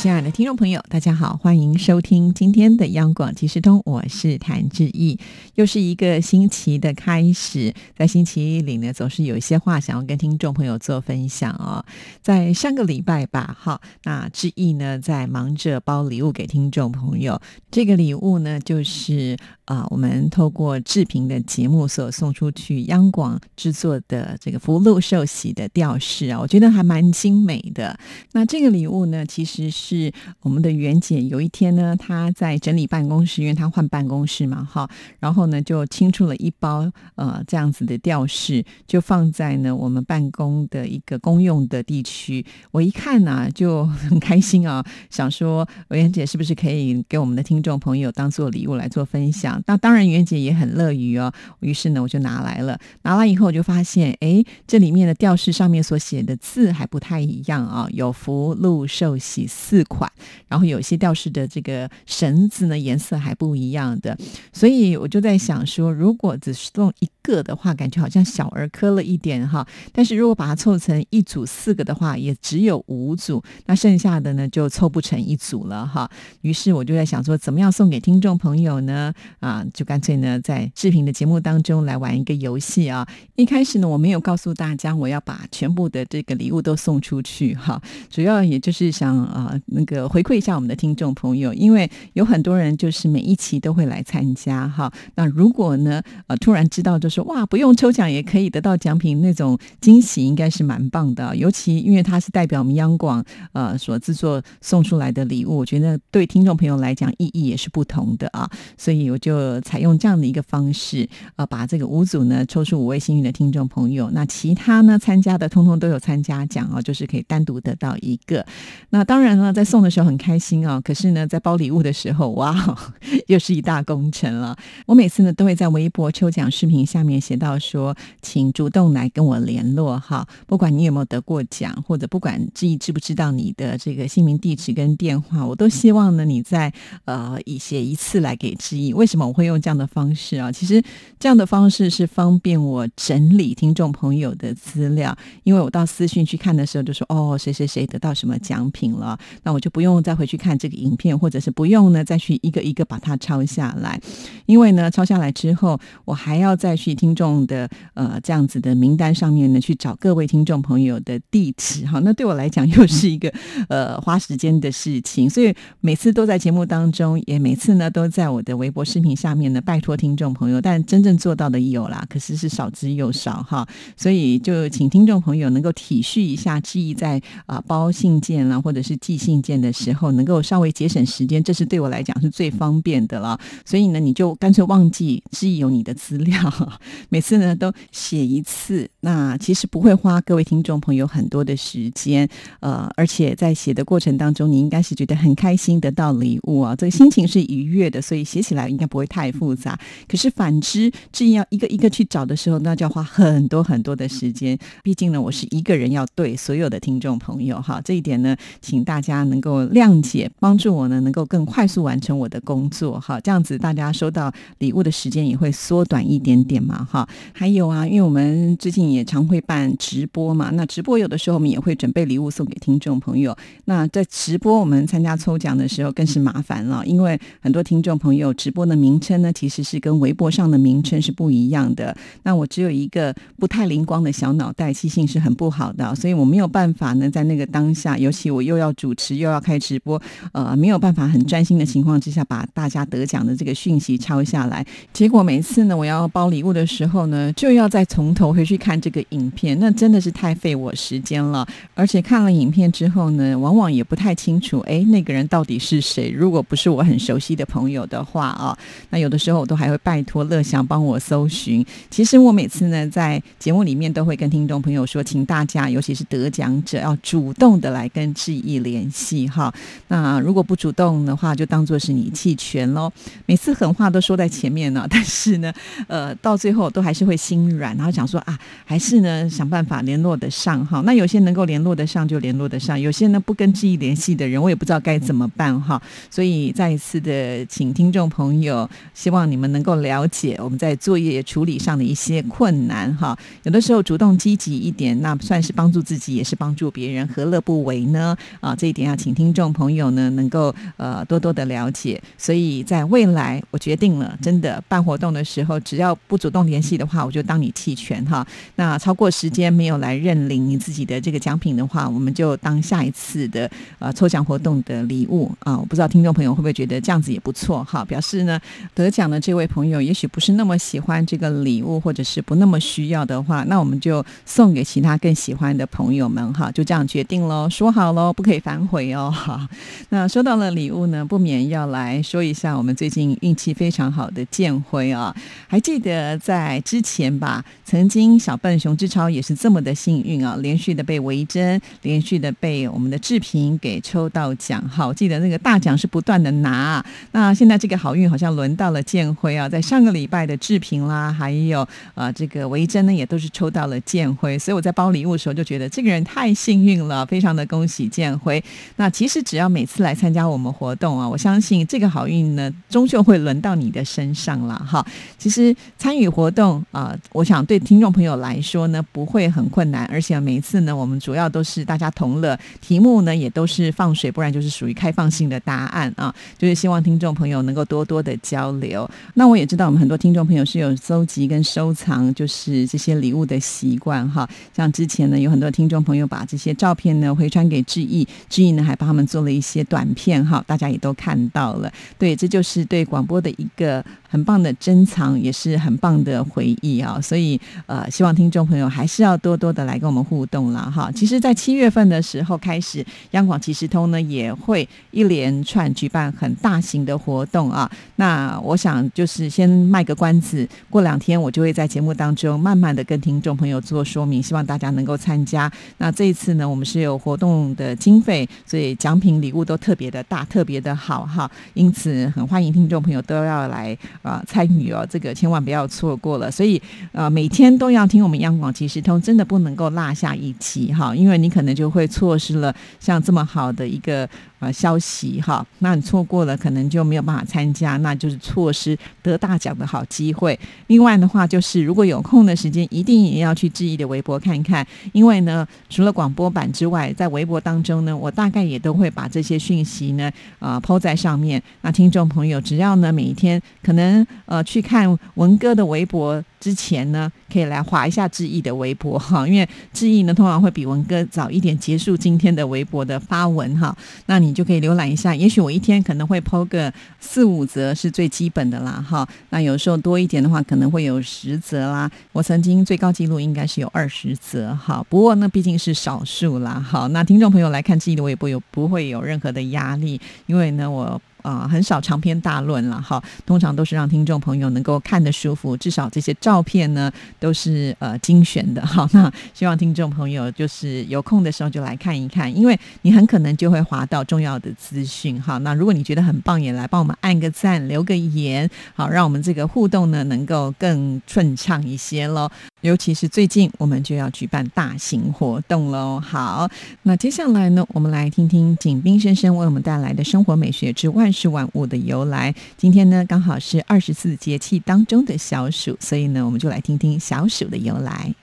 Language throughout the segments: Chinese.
亲爱的听众朋友，大家好，欢迎收听今天的央广即时通，我是谭志毅。又是一个星期的开始，在星期一里呢，总是有一些话想要跟听众朋友做分享哦。在上个礼拜吧，哈，那志毅呢在忙着包礼物给听众朋友。这个礼物呢，就是啊，我们透过志平的节目所送出去，央广制作的这个福禄寿喜的吊饰啊，我觉得还蛮精美的。那这个礼物呢，其实是。是我们的袁姐，有一天呢，她在整理办公室，因为她换办公室嘛，哈，然后呢就清出了一包呃这样子的吊饰，就放在呢我们办公的一个公用的地区。我一看呢就很开心啊，想说袁姐是不是可以给我们的听众朋友当做礼物来做分享？那当然袁姐也很乐于哦，于是呢我就拿来了，拿来以后我就发现，哎，这里面的吊饰上面所写的字还不太一样啊，有福禄寿喜四。款，然后有些吊饰的这个绳子呢颜色还不一样的，所以我就在想说，如果只是送一个的话，感觉好像小儿科了一点哈。但是如果把它凑成一组四个的话，也只有五组，那剩下的呢就凑不成一组了哈。于是我就在想说，怎么样送给听众朋友呢？啊，就干脆呢在视频的节目当中来玩一个游戏啊。一开始呢我没有告诉大家我要把全部的这个礼物都送出去哈，主要也就是想啊。那个回馈一下我们的听众朋友，因为有很多人就是每一期都会来参加哈。那如果呢，呃，突然知道就说哇，不用抽奖也可以得到奖品，那种惊喜应该是蛮棒的。尤其因为它是代表我们央广呃所制作送出来的礼物，我觉得对听众朋友来讲意义也是不同的啊。所以我就采用这样的一个方式，呃，把这个五组呢抽出五位幸运的听众朋友，那其他呢参加的通通都有参加奖啊，就是可以单独得到一个。那当然了。送的时候很开心啊，可是呢，在包礼物的时候，哇，又是一大工程了。我每次呢都会在微博抽奖视频下面写到说，请主动来跟我联络哈，不管你有没有得过奖，或者不管志毅知不知道你的这个姓名、地址跟电话，我都希望呢你在呃以写一次来给志毅。为什么我会用这样的方式啊？其实这样的方式是方便我整理听众朋友的资料，因为我到私讯去看的时候就说，哦，谁谁谁得到什么奖品了。我就不用再回去看这个影片，或者是不用呢再去一个一个把它抄下来，因为呢抄下来之后，我还要再去听众的呃这样子的名单上面呢去找各位听众朋友的地址哈，那对我来讲 又是一个呃花时间的事情，所以每次都在节目当中，也每次呢都在我的微博视频下面呢拜托听众朋友，但真正做到的有啦，可是是少之又少哈，所以就请听众朋友能够体恤一下，志意在啊包信件啦，或者是寄信。件的时候能够稍微节省时间，这是对我来讲是最方便的了。所以呢，你就干脆忘记是有你的资料，每次呢都写一次。那其实不会花各位听众朋友很多的时间，呃，而且在写的过程当中，你应该是觉得很开心得到礼物啊，这个心情是愉悦的，所以写起来应该不会太复杂。可是反之，至于要一个一个去找的时候，那就要花很多很多的时间。毕竟呢，我是一个人要对所有的听众朋友哈，这一点呢，请大家。能够谅解，帮助我呢，能够更快速完成我的工作，哈，这样子大家收到礼物的时间也会缩短一点点嘛，哈。还有啊，因为我们最近也常会办直播嘛，那直播有的时候我们也会准备礼物送给听众朋友。那在直播我们参加抽奖的时候更是麻烦了，因为很多听众朋友直播的名称呢，其实是跟微博上的名称是不一样的。那我只有一个不太灵光的小脑袋，记性是很不好的，所以我没有办法呢，在那个当下，尤其我又要主持。又要开直播，呃，没有办法很专心的情况之下，把大家得奖的这个讯息抄下来。结果每次呢，我要包礼物的时候呢，就要再从头回去看这个影片，那真的是太费我时间了。而且看了影片之后呢，往往也不太清楚，哎，那个人到底是谁？如果不是我很熟悉的朋友的话啊，那有的时候我都还会拜托乐祥帮我搜寻。其实我每次呢，在节目里面都会跟听众朋友说，请大家，尤其是得奖者，要主动的来跟志毅联系。系哈。那如果不主动的话，就当做是你弃权喽。每次狠话都说在前面呢，但是呢，呃，到最后都还是会心软，然后想说啊，还是呢想办法联络得上哈。那有些能够联络得上就联络得上，有些呢不跟志毅联系的人，我也不知道该怎么办哈。所以再一次的请听众朋友，希望你们能够了解我们在作业处理上的一些困难哈。有的时候主动积极一点，那算是帮助自己，也是帮助别人，何乐不为呢？啊，这一点要请听众朋友呢能够呃多多的了解。所以在未来，我决定了，真的办活动的时候，只要不主动联系的话，我就当你弃权哈。那超过时间没有来认领你自己的这个奖品的话，我们就当下一次的呃抽奖活动的礼物啊。我不知道听众朋友会不会觉得这样子也不错哈？表示呢得奖的这位朋友也许不是那么喜欢这个礼物，或者是不那么需要的话，那我们就送给其他更喜欢的朋友们哈。就这样决定喽，说好喽，不可以反悔哦哈。那收到了礼物呢，不免要来说一下我们最近运气非常好的建辉啊。还记得在之前吧，曾经小笨熊志超也是这么的幸运啊，连续的被维珍，连续的被我们的志平给抽到奖。好，记得那个大奖是不断的拿。那现在这个好运好像轮到了建辉啊，在上个礼拜的志平啦，还有呃这个维珍呢，也都是抽到了建辉。所以我在包礼物的时候就觉得这个人太幸运了，非常的恭喜建辉。那其实只要每次来参加我们活动啊，我相信这个好运呢，终究会轮到你的身上了哈。其实参与活动啊，我想对听众朋友来说呢，不会很困难，而且每一次呢，我们主要都是大家同乐，题目呢也都是放水，不然就是属于开放性的答案啊。就是希望听众朋友能够多多的交流。那我也知道我们很多听众朋友是有搜集跟收藏，就是这些礼物的习惯哈。像之前呢，有很多听众朋友把这些照片呢回传给志毅，志毅呢还帮他们做了一些短片哈，大家也都看到了。对，这就是对广播的一个很棒的珍藏，也是很棒的回忆啊。所以呃，希望听众朋友还是要多多的来跟我们互动了哈。其实，在七月份的时候开始，央广即时通呢也会一连串举办很大型的活动啊。那我想就是先卖个关子，过两天我就会在节目当中慢慢的跟听众朋友做说明，希望大家能够参加。那这一次呢，我们是有活动的经费，所以奖品礼物都特别的大，特别的好哈。因此，很欢迎听众朋友都要来啊参与哦，这个千万不要错过了。所以呃，每天都要听我们央广即时通，真的不能够落下一期哈，因为你可能就会错失了像这么好的一个。啊，消息哈，那你错过了，可能就没有办法参加，那就是错失得大奖的好机会。另外的话，就是如果有空的时间，一定也要去志毅的微博看看，因为呢，除了广播版之外，在微博当中呢，我大概也都会把这些讯息呢，啊，抛在上面。那听众朋友，只要呢每一天可能呃去看文哥的微博。之前呢，可以来划一下志毅的微博哈，因为志毅呢通常会比文哥早一点结束今天的微博的发文哈，那你就可以浏览一下。也许我一天可能会抛个四五则是最基本的啦哈，那有时候多一点的话可能会有十则啦。我曾经最高纪录应该是有二十则哈，不过那毕竟是少数啦。好，那听众朋友来看志毅的微博有不会有任何的压力，因为呢我。啊，很少长篇大论了哈，通常都是让听众朋友能够看得舒服，至少这些照片呢都是呃精选的哈。那希望听众朋友就是有空的时候就来看一看，因为你很可能就会划到重要的资讯哈。那如果你觉得很棒，也来帮我们按个赞，留个言，好，让我们这个互动呢能够更顺畅一些喽。尤其是最近我们就要举办大型活动喽。好，那接下来呢，我们来听听景斌先生为我们带来的生活美学之万。事万物的由来，今天呢刚好是二十四节气当中的小暑，所以呢我们就来听听小暑的由来。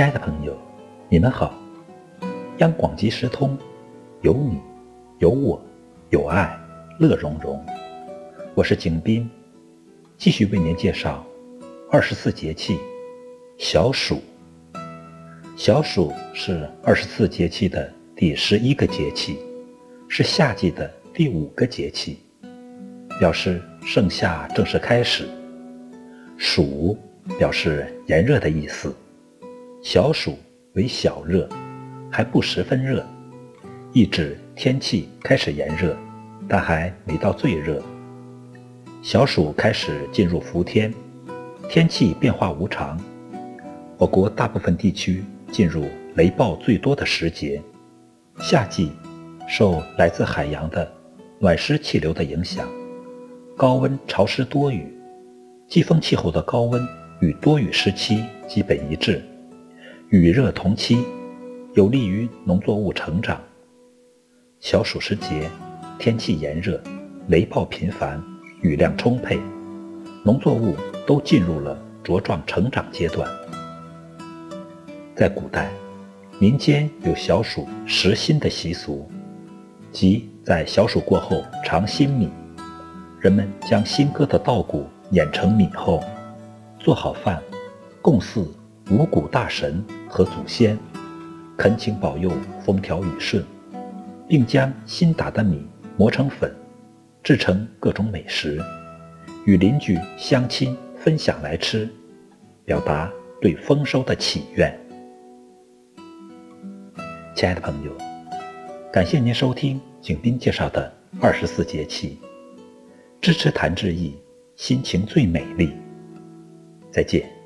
亲爱的朋友，你们好，央广即时通。有你，有我，有爱，乐融融。我是景斌，继续为您介绍二十四节气小暑。小暑是二十四节气的第十一个节气，是夏季的第五个节气，表示盛夏正式开始。暑表示炎热的意思，小暑为小热，还不十分热，意指天气开始炎热，但还没到最热。小暑开始进入伏天，天气变化无常。我国大部分地区进入雷暴最多的时节。夏季受来自海洋的暖湿气流的影响，高温潮湿多雨。季风气候的高温与多雨时期基本一致，雨热同期，有利于农作物成长。小暑时节，天气炎热，雷暴频繁，雨量充沛，农作物都进入了茁壮成长阶段。在古代，民间有小暑食新的习俗，即在小暑过后尝新米，人们将新割的稻谷。碾成米后，做好饭，供祀五谷大神和祖先，恳请保佑风调雨顺，并将新打的米磨成粉，制成各种美食，与邻居乡亲分享来吃，表达对丰收的祈愿。亲爱的朋友，感谢您收听景斌介绍的二十四节气，支持谭志毅。心情最美丽。再见。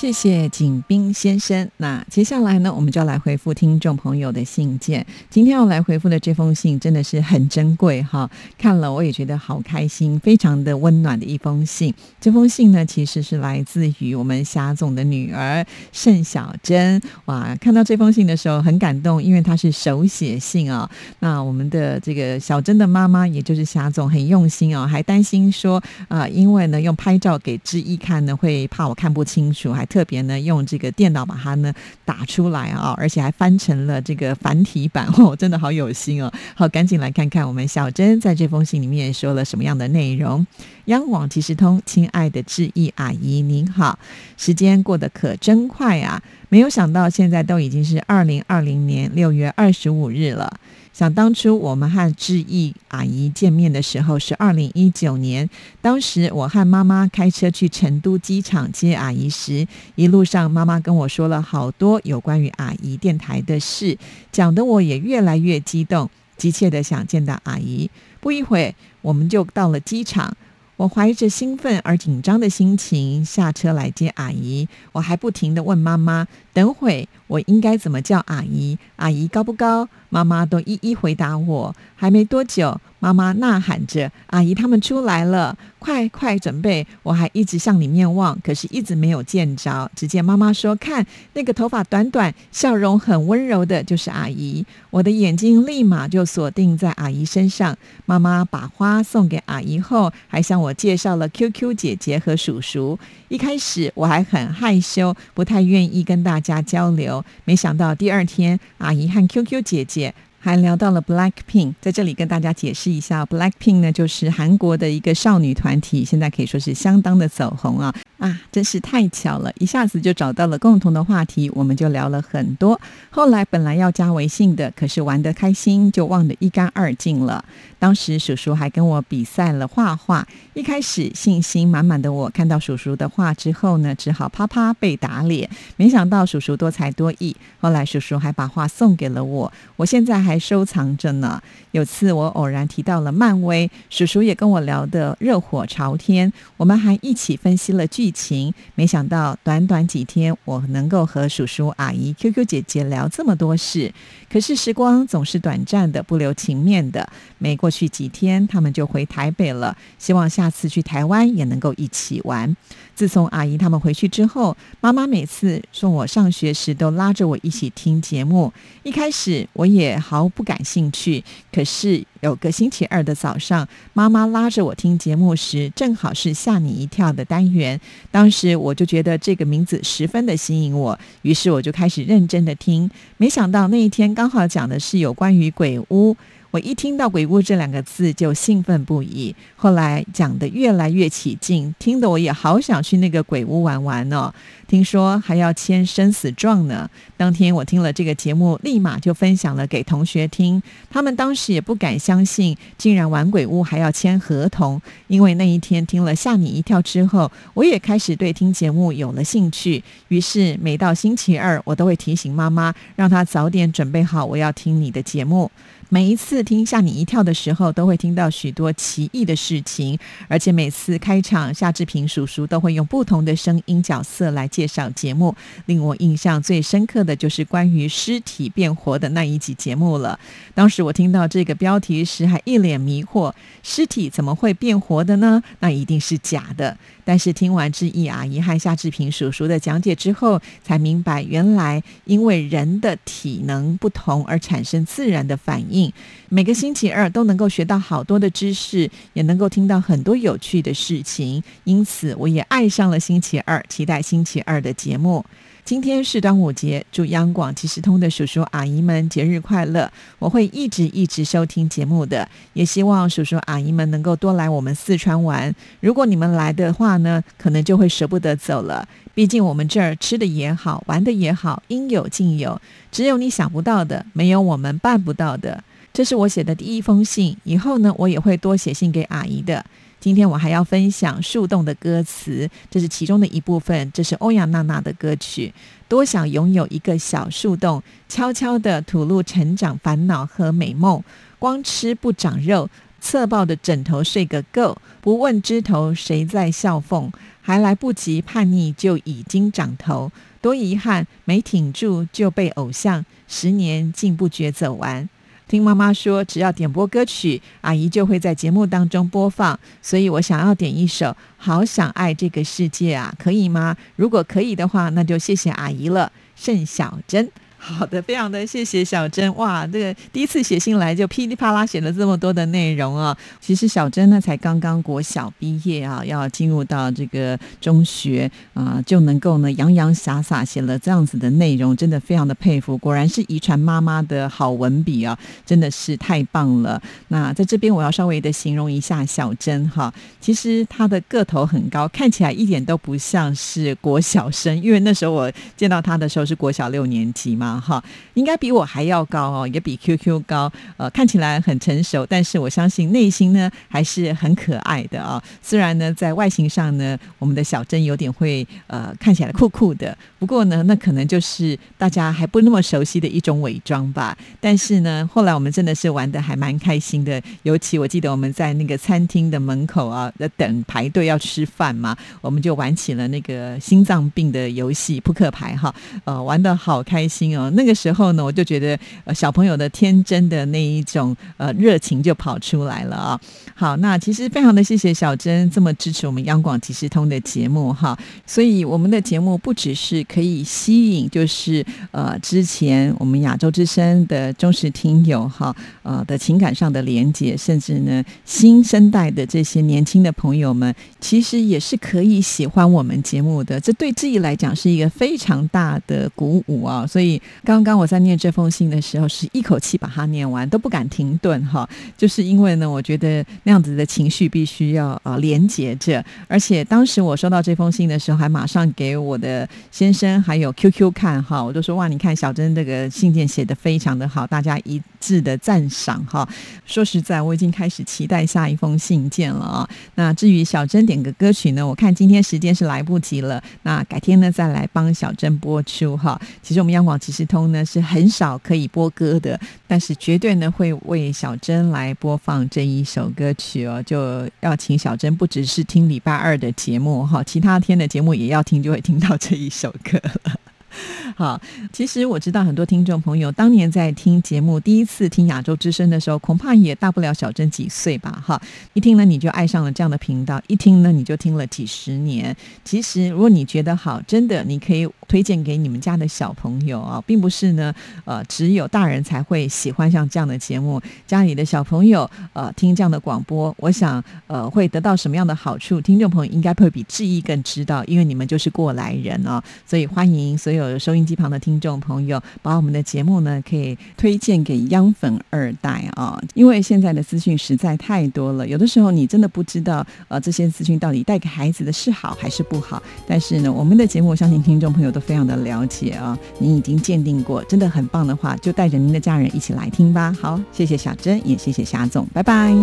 谢谢景斌先生。那接下来呢，我们就要来回复听众朋友的信件。今天要来回复的这封信真的是很珍贵哈，看了我也觉得好开心，非常的温暖的一封信。这封信呢，其实是来自于我们霞总的女儿盛小珍。哇，看到这封信的时候很感动，因为她是手写信啊。那我们的这个小珍的妈妈，也就是霞总，很用心哦，还担心说啊，因为呢用拍照给志毅看呢，会怕我看不清楚，还。特特别呢，用这个电脑把它呢打出来啊，而且还翻成了这个繁体版 哦，真的好有心哦。好，赶紧来看看我们小珍在这封信里面说了什么样的内容。央广即时通，亲爱的志毅阿姨您好，时间过得可真快啊！没有想到现在都已经是二零二零年六月二十五日了。想当初我们和志毅阿姨见面的时候是二零一九年，当时我和妈妈开车去成都机场接阿姨时，一路上妈妈跟我说了好多有关于阿姨电台的事，讲得我也越来越激动，急切的想见到阿姨。不一会，我们就到了机场。我怀着兴奋而紧张的心情下车来接阿姨，我还不停的问妈妈：“等会我应该怎么叫阿姨？阿姨高不高？”妈妈都一一回答我。还没多久，妈妈呐喊着：“阿姨他们出来了，快快准备！”我还一直向里面望，可是一直没有见着。只见妈妈说：“看那个头发短短、笑容很温柔的，就是阿姨。”我的眼睛立马就锁定在阿姨身上。妈妈把花送给阿姨后，还向我介绍了 QQ 姐姐和叔叔。一开始我还很害羞，不太愿意跟大家加交流。没想到第二天，阿姨和 QQ 姐姐。还聊到了 Black Pink，在这里跟大家解释一下，Black Pink 呢就是韩国的一个少女团体，现在可以说是相当的走红啊啊，真是太巧了，一下子就找到了共同的话题，我们就聊了很多。后来本来要加微信的，可是玩得开心就忘得一干二净了。当时叔叔还跟我比赛了画画，一开始信心满满的我，看到叔叔的画之后呢，只好啪啪被打脸。没想到叔叔多才多艺，后来叔叔还把画送给了我，我现在还收藏着呢。有次我偶然提到了漫威，叔叔也跟我聊得热火朝天，我们还一起分析了剧情。没想到短短几天，我能够和叔叔、阿姨、QQ 姐姐聊这么多事。可是时光总是短暂的，不留情面的。没过去几天，他们就回台北了。希望下次去台湾也能够一起玩。自从阿姨他们回去之后，妈妈每次送我上学时，都拉着我一起听节目。一开始我也毫不感兴趣，可是有个星期二的早上，妈妈拉着我听节目时，正好是吓你一跳的单元。当时我就觉得这个名字十分的吸引我，于是我就开始认真的听。没想到那一天刚好讲的是有关于鬼屋。我一听到“鬼屋”这两个字就兴奋不已。后来讲的越来越起劲，听得我也好想去那个鬼屋玩玩哦。听说还要签生死状呢。当天我听了这个节目，立马就分享了给同学听。他们当时也不敢相信，竟然玩鬼屋还要签合同。因为那一天听了吓你一跳之后，我也开始对听节目有了兴趣。于是每到星期二，我都会提醒妈妈，让她早点准备好，我要听你的节目。每一次听吓你一跳的时候，都会听到许多奇异的事情，而且每次开场，夏志平叔叔都会用不同的声音角色来介绍节目。令我印象最深刻的就是关于尸体变活的那一集节目了。当时我听到这个标题时，还一脸迷惑：尸体怎么会变活的呢？那一定是假的。但是听完志毅啊、遗憾夏志平叔叔的讲解之后，才明白原来因为人的体能不同而产生自然的反应。每个星期二都能够学到好多的知识，也能够听到很多有趣的事情。因此，我也爱上了星期二，期待星期二的节目。今天是端午节，祝央广即时通的叔叔阿姨们节日快乐！我会一直一直收听节目的，也希望叔叔阿姨们能够多来我们四川玩。如果你们来的话呢，可能就会舍不得走了。毕竟我们这儿吃的也好，玩的也好，应有尽有。只有你想不到的，没有我们办不到的。这是我写的第一封信，以后呢，我也会多写信给阿姨的。今天我还要分享《树洞》的歌词，这是其中的一部分。这是欧阳娜娜的歌曲。多想拥有一个小树洞，悄悄地吐露成长烦恼和美梦。光吃不长肉，侧抱的枕头睡个够。不问枝头谁在笑缝，还来不及叛逆就已经长头。多遗憾，没挺住就被偶像十年竟不觉走完。听妈妈说，只要点播歌曲，阿姨就会在节目当中播放。所以我想要点一首《好想爱这个世界》啊，可以吗？如果可以的话，那就谢谢阿姨了。盛小珍。好的，非常的谢谢小珍哇，这个第一次写信来就噼里啪啦写了这么多的内容啊。其实小珍呢才刚刚国小毕业啊，要进入到这个中学啊，就能够呢洋洋洒洒写了这样子的内容，真的非常的佩服。果然是遗传妈妈的好文笔啊，真的是太棒了。那在这边我要稍微的形容一下小珍哈，其实她的个头很高，看起来一点都不像是国小生，因为那时候我见到她的时候是国小六年级嘛。哈，应该比我还要高哦，也比 QQ 高。呃，看起来很成熟，但是我相信内心呢还是很可爱的啊。虽然呢在外形上呢，我们的小珍有点会呃看起来酷酷的，不过呢那可能就是大家还不那么熟悉的一种伪装吧。但是呢，后来我们真的是玩的还蛮开心的。尤其我记得我们在那个餐厅的门口啊，在等排队要吃饭嘛，我们就玩起了那个心脏病的游戏扑克牌哈，呃，玩的好开心哦。那个时候呢，我就觉得呃小朋友的天真的那一种呃热情就跑出来了啊。好，那其实非常的谢谢小珍这么支持我们央广即时通的节目哈。所以我们的节目不只是可以吸引，就是呃之前我们亚洲之声的忠实听友哈呃的情感上的连接，甚至呢新生代的这些年轻的朋友们，其实也是可以喜欢我们节目的。这对自己来讲是一个非常大的鼓舞啊。所以。刚刚我在念这封信的时候，是一口气把它念完，都不敢停顿哈。就是因为呢，我觉得那样子的情绪必须要啊连接着。而且当时我收到这封信的时候，还马上给我的先生还有 QQ 看哈，我就说哇，你看小珍这个信件写的非常的好，大家一致的赞赏哈。说实在，我已经开始期待下一封信件了啊。那至于小珍点个歌曲呢，我看今天时间是来不及了，那改天呢再来帮小珍播出哈。其实我们央广其实。通呢是很少可以播歌的，但是绝对呢会为小珍来播放这一首歌曲哦，就要请小珍不只是听礼拜二的节目哈，其他天的节目也要听，就会听到这一首歌了。好，其实我知道很多听众朋友当年在听节目，第一次听亚洲之声的时候，恐怕也大不了小珍几岁吧。哈，一听呢你就爱上了这样的频道，一听呢你就听了几十年。其实如果你觉得好，真的你可以推荐给你们家的小朋友啊，并不是呢，呃，只有大人才会喜欢像这样的节目，家里的小朋友呃听这样的广播，我想呃会得到什么样的好处，听众朋友应该会比志毅更知道，因为你们就是过来人啊，所以欢迎所有收音机旁的听众朋友，把我们的节目呢可以推荐给央粉二代啊，因为现在的资讯实在太多了，有的时候你真的不知道呃这些资讯到底带给孩子的是好还是不好，但是呢，我们的节目相信听众朋友都非常的了解啊，您已经鉴定过，真的很棒的话，就带着您的家人一起来听吧。好，谢谢小珍，也谢谢霞总，拜拜。